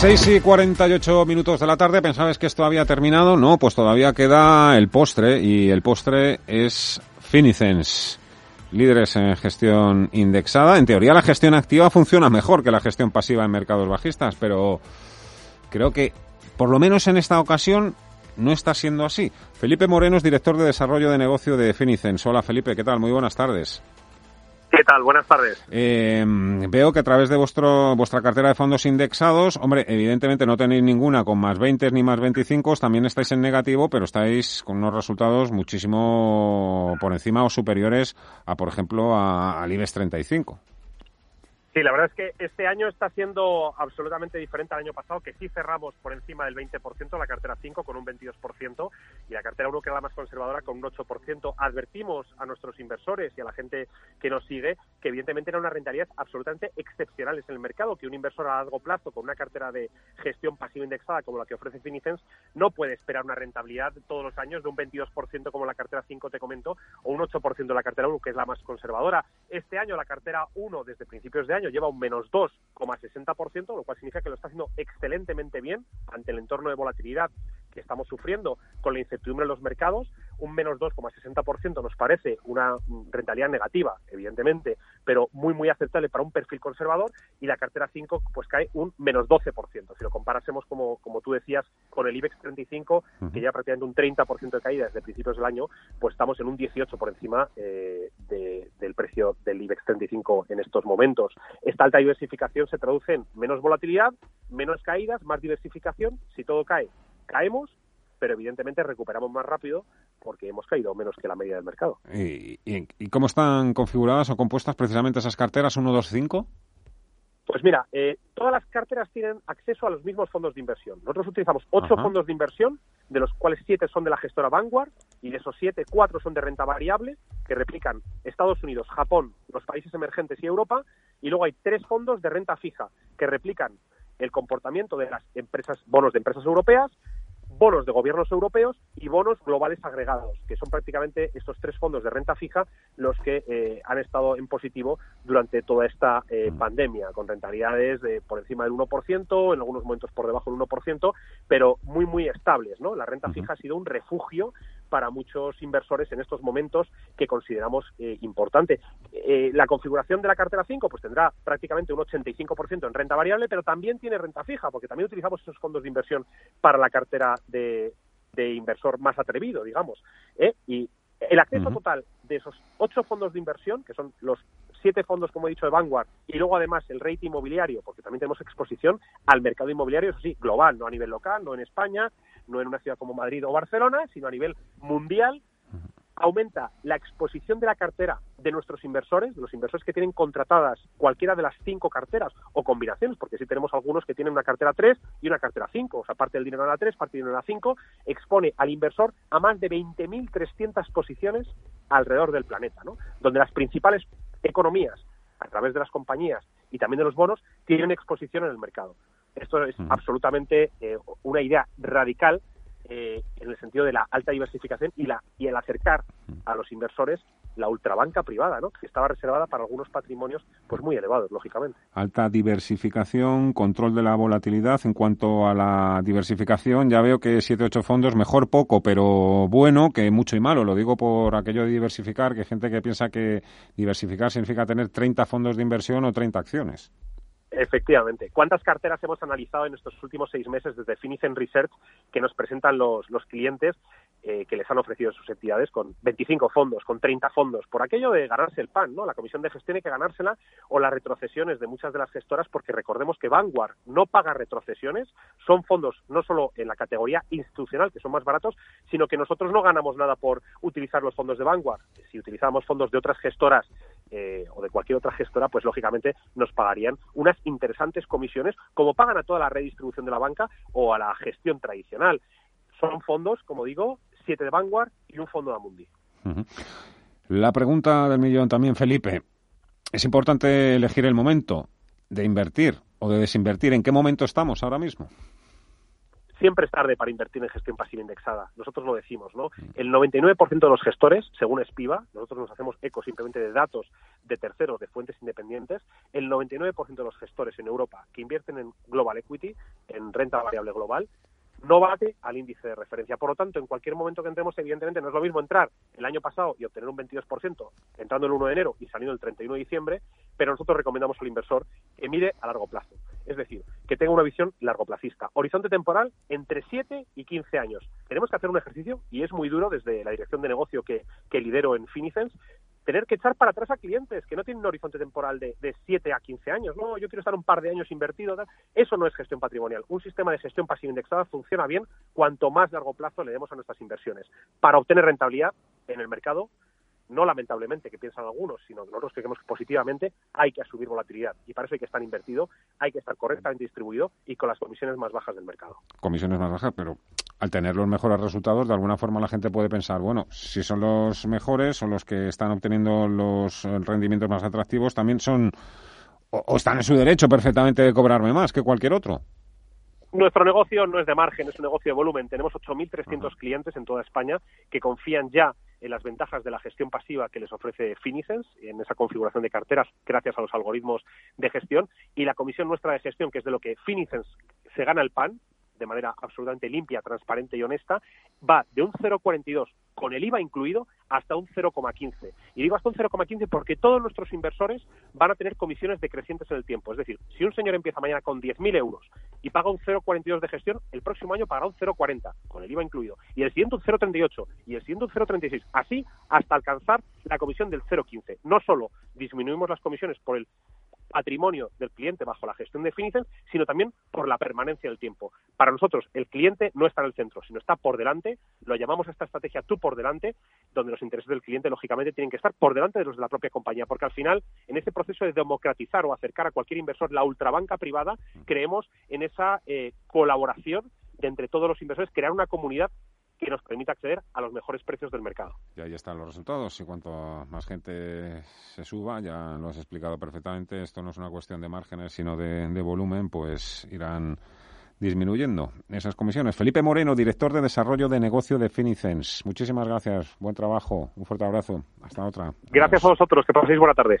6 y 48 minutos de la tarde, ¿pensabas que esto había terminado? No, pues todavía queda el postre y el postre es Finicens. Líderes en gestión indexada. En teoría la gestión activa funciona mejor que la gestión pasiva en mercados bajistas, pero creo que por lo menos en esta ocasión no está siendo así. Felipe Moreno es director de desarrollo de negocio de Finicens. Hola Felipe, ¿qué tal? Muy buenas tardes. ¿Qué tal? Buenas tardes. Eh, veo que a través de vuestro, vuestra cartera de fondos indexados, hombre, evidentemente no tenéis ninguna con más 20 ni más 25, también estáis en negativo, pero estáis con unos resultados muchísimo por encima o superiores a, por ejemplo, al IBEX 35. Sí, la verdad es que este año está siendo absolutamente diferente al año pasado, que sí cerramos por encima del 20%, la cartera 5 con un 22% y la cartera 1, que es la más conservadora, con un 8%. Advertimos a nuestros inversores y a la gente que nos sigue que evidentemente eran unas rentabilidades absolutamente excepcionales en el mercado, que un inversor a largo plazo con una cartera de gestión pasiva indexada como la que ofrece Finicens no puede esperar una rentabilidad todos los años de un 22% como la cartera 5 te comento o un 8% de la cartera 1, que es la más conservadora. Este año la cartera 1 desde principios de año lleva un menos 2,60%, lo cual significa que lo está haciendo excelentemente bien ante el entorno de volatilidad que estamos sufriendo con la incertidumbre en los mercados, un menos 2,60% nos parece una rentabilidad negativa, evidentemente, pero muy, muy aceptable para un perfil conservador y la cartera 5 pues cae un menos 12%. Si lo comparásemos, como, como tú decías, con el IBEX 35, que ya prácticamente un 30% de caída desde principios del año, pues estamos en un 18 por encima eh, del precio del IBEX 35 en estos momentos. Esta alta diversificación se traduce en menos volatilidad, menos caídas, más diversificación. Si todo cae, caemos, pero evidentemente recuperamos más rápido porque hemos caído menos que la media del mercado. ¿Y, cómo están configuradas o compuestas precisamente esas carteras 1, 2, 5? Pues mira, eh, todas las carteras tienen acceso a los mismos fondos de inversión. Nosotros utilizamos ocho fondos de inversión, de los cuales siete son de la gestora Vanguard, y de esos siete, cuatro son de renta variable, que replican Estados Unidos, Japón, los países emergentes y Europa, y luego hay tres fondos de renta fija, que replican el comportamiento de las empresas, bonos de empresas europeas, bonos de gobiernos europeos y bonos globales agregados, que son prácticamente estos tres fondos de renta fija los que eh, han estado en positivo durante toda esta eh, mm. pandemia, con rentabilidades de por encima del 1%, en algunos momentos por debajo del 1%, pero muy, muy estables. ¿no? La renta fija ha sido un refugio para muchos inversores en estos momentos que consideramos eh, importante. la configuración de la cartera 5 pues tendrá prácticamente un 85% en renta variable, pero también tiene renta fija, porque también utilizamos esos fondos de inversión para la cartera de, inversor más atrevido, digamos. ¿eh? Y el acceso total de esos ocho fondos de inversión, que son los siete fondos, como he dicho, de Vanguard, y luego además el rate inmobiliario, porque también tenemos exposición al mercado inmobiliario, eso sí, global, no a nivel local, no en España, no en una ciudad como Madrid o Barcelona, sino a nivel mundial, aumenta la exposición de la cartera de nuestros inversores, de los inversores que tienen contratadas cualquiera de las cinco carteras o combinaciones, porque si tenemos algunos que tienen una cartera 3 y una cartera 5, o sea, parte del dinero en la 3, parte del dinero en la 5, expone al inversor a más de 20.300 posiciones alrededor del planeta, ¿no? donde las principales economías, a través de las compañías y también de los bonos, tienen exposición en el mercado. Esto es absolutamente eh, una idea radical eh, en el sentido de la alta diversificación y, la, y el acercar a los inversores la ultrabanca privada, ¿no? que estaba reservada para algunos patrimonios pues muy elevados, lógicamente. Alta diversificación, control de la volatilidad. En cuanto a la diversificación, ya veo que siete ocho fondos, mejor poco, pero bueno, que mucho y malo. Lo digo por aquello de diversificar, que hay gente que piensa que diversificar significa tener 30 fondos de inversión o 30 acciones. Efectivamente. ¿Cuántas carteras hemos analizado en estos últimos seis meses desde Finicen Research que nos presentan los, los clientes eh, que les han ofrecido sus entidades con 25 fondos, con 30 fondos, por aquello de ganarse el pan, ¿no? La comisión de gestión tiene que ganársela o las retrocesiones de muchas de las gestoras, porque recordemos que Vanguard no paga retrocesiones, son fondos no solo en la categoría institucional, que son más baratos, sino que nosotros no ganamos nada por utilizar los fondos de Vanguard. Si utilizamos fondos de otras gestoras eh, o de cualquier otra gestora, pues lógicamente nos pagarían unas interesantes comisiones, como pagan a toda la redistribución de la banca o a la gestión tradicional. Son fondos, como digo, siete de Vanguard y un fondo de Amundi. La pregunta del millón también, Felipe. ¿Es importante elegir el momento de invertir o de desinvertir? ¿En qué momento estamos ahora mismo? Siempre es tarde para invertir en gestión pasiva indexada. Nosotros lo decimos, ¿no? El 99% de los gestores, según Espiva, nosotros nos hacemos eco simplemente de datos de terceros, de fuentes independientes, el 99% de los gestores en Europa que invierten en Global Equity, en renta variable global, no bate al índice de referencia. Por lo tanto, en cualquier momento que entremos, evidentemente no es lo mismo entrar el año pasado y obtener un 22%, entrando el 1 de enero y saliendo el 31 de diciembre, pero nosotros recomendamos al inversor que mire a largo plazo. Es decir, que tenga una visión largoplacista. Horizonte temporal entre 7 y 15 años. Tenemos que hacer un ejercicio, y es muy duro desde la dirección de negocio que, que lidero en Finicens, tener que echar para atrás a clientes que no tienen un horizonte temporal de, de 7 a 15 años. No, yo quiero estar un par de años invertido. Eso no es gestión patrimonial. Un sistema de gestión pasiva indexada funciona bien cuanto más largo plazo le demos a nuestras inversiones. Para obtener rentabilidad en el mercado, no lamentablemente, que piensan algunos, sino que nosotros creemos que positivamente hay que asumir volatilidad. Y para eso hay que estar invertido, hay que estar correctamente distribuido y con las comisiones más bajas del mercado. Comisiones más bajas, pero al tener los mejores resultados, de alguna forma la gente puede pensar, bueno, si son los mejores, son los que están obteniendo los rendimientos más atractivos, también son o, están en su derecho perfectamente de cobrarme más que cualquier otro. Nuestro negocio no es de margen, es un negocio de volumen. Tenemos 8.300 clientes en toda España que confían ya en las ventajas de la gestión pasiva que les ofrece Finicens, en esa configuración de carteras gracias a los algoritmos de gestión, y la comisión nuestra de gestión, que es de lo que Finicens se gana el pan, de manera absolutamente limpia, transparente y honesta, va de un 0,42 con el IVA incluido hasta un 0,15. Y digo hasta un 0,15 porque todos nuestros inversores van a tener comisiones decrecientes en el tiempo. Es decir, si un señor empieza mañana con 10.000 euros y paga un 0,42 de gestión, el próximo año pagará un 0,40 con el IVA incluido. Y el siguiente un 0,38 y el siguiente un 0,36. Así hasta alcanzar la comisión del 0,15. No solo disminuimos las comisiones por el patrimonio del cliente bajo la gestión de Finicens, sino también por la permanencia del tiempo. Para nosotros, el cliente no está en el centro, sino está por delante. Lo llamamos esta estrategia tú por delante, donde los intereses del cliente, lógicamente, tienen que estar por delante de los de la propia compañía, porque al final, en ese proceso de democratizar o acercar a cualquier inversor la ultrabanca privada, creemos en esa eh, colaboración de entre todos los inversores, crear una comunidad que nos permita acceder a los mejores precios del mercado. Y ahí están los resultados. Y cuanto más gente se suba, ya lo has explicado perfectamente, esto no es una cuestión de márgenes, sino de, de volumen, pues irán disminuyendo esas comisiones. Felipe Moreno, director de desarrollo de negocio de Finicens. Muchísimas gracias. Buen trabajo. Un fuerte abrazo. Hasta otra. Gracias a vosotros. Que paséis buena tarde.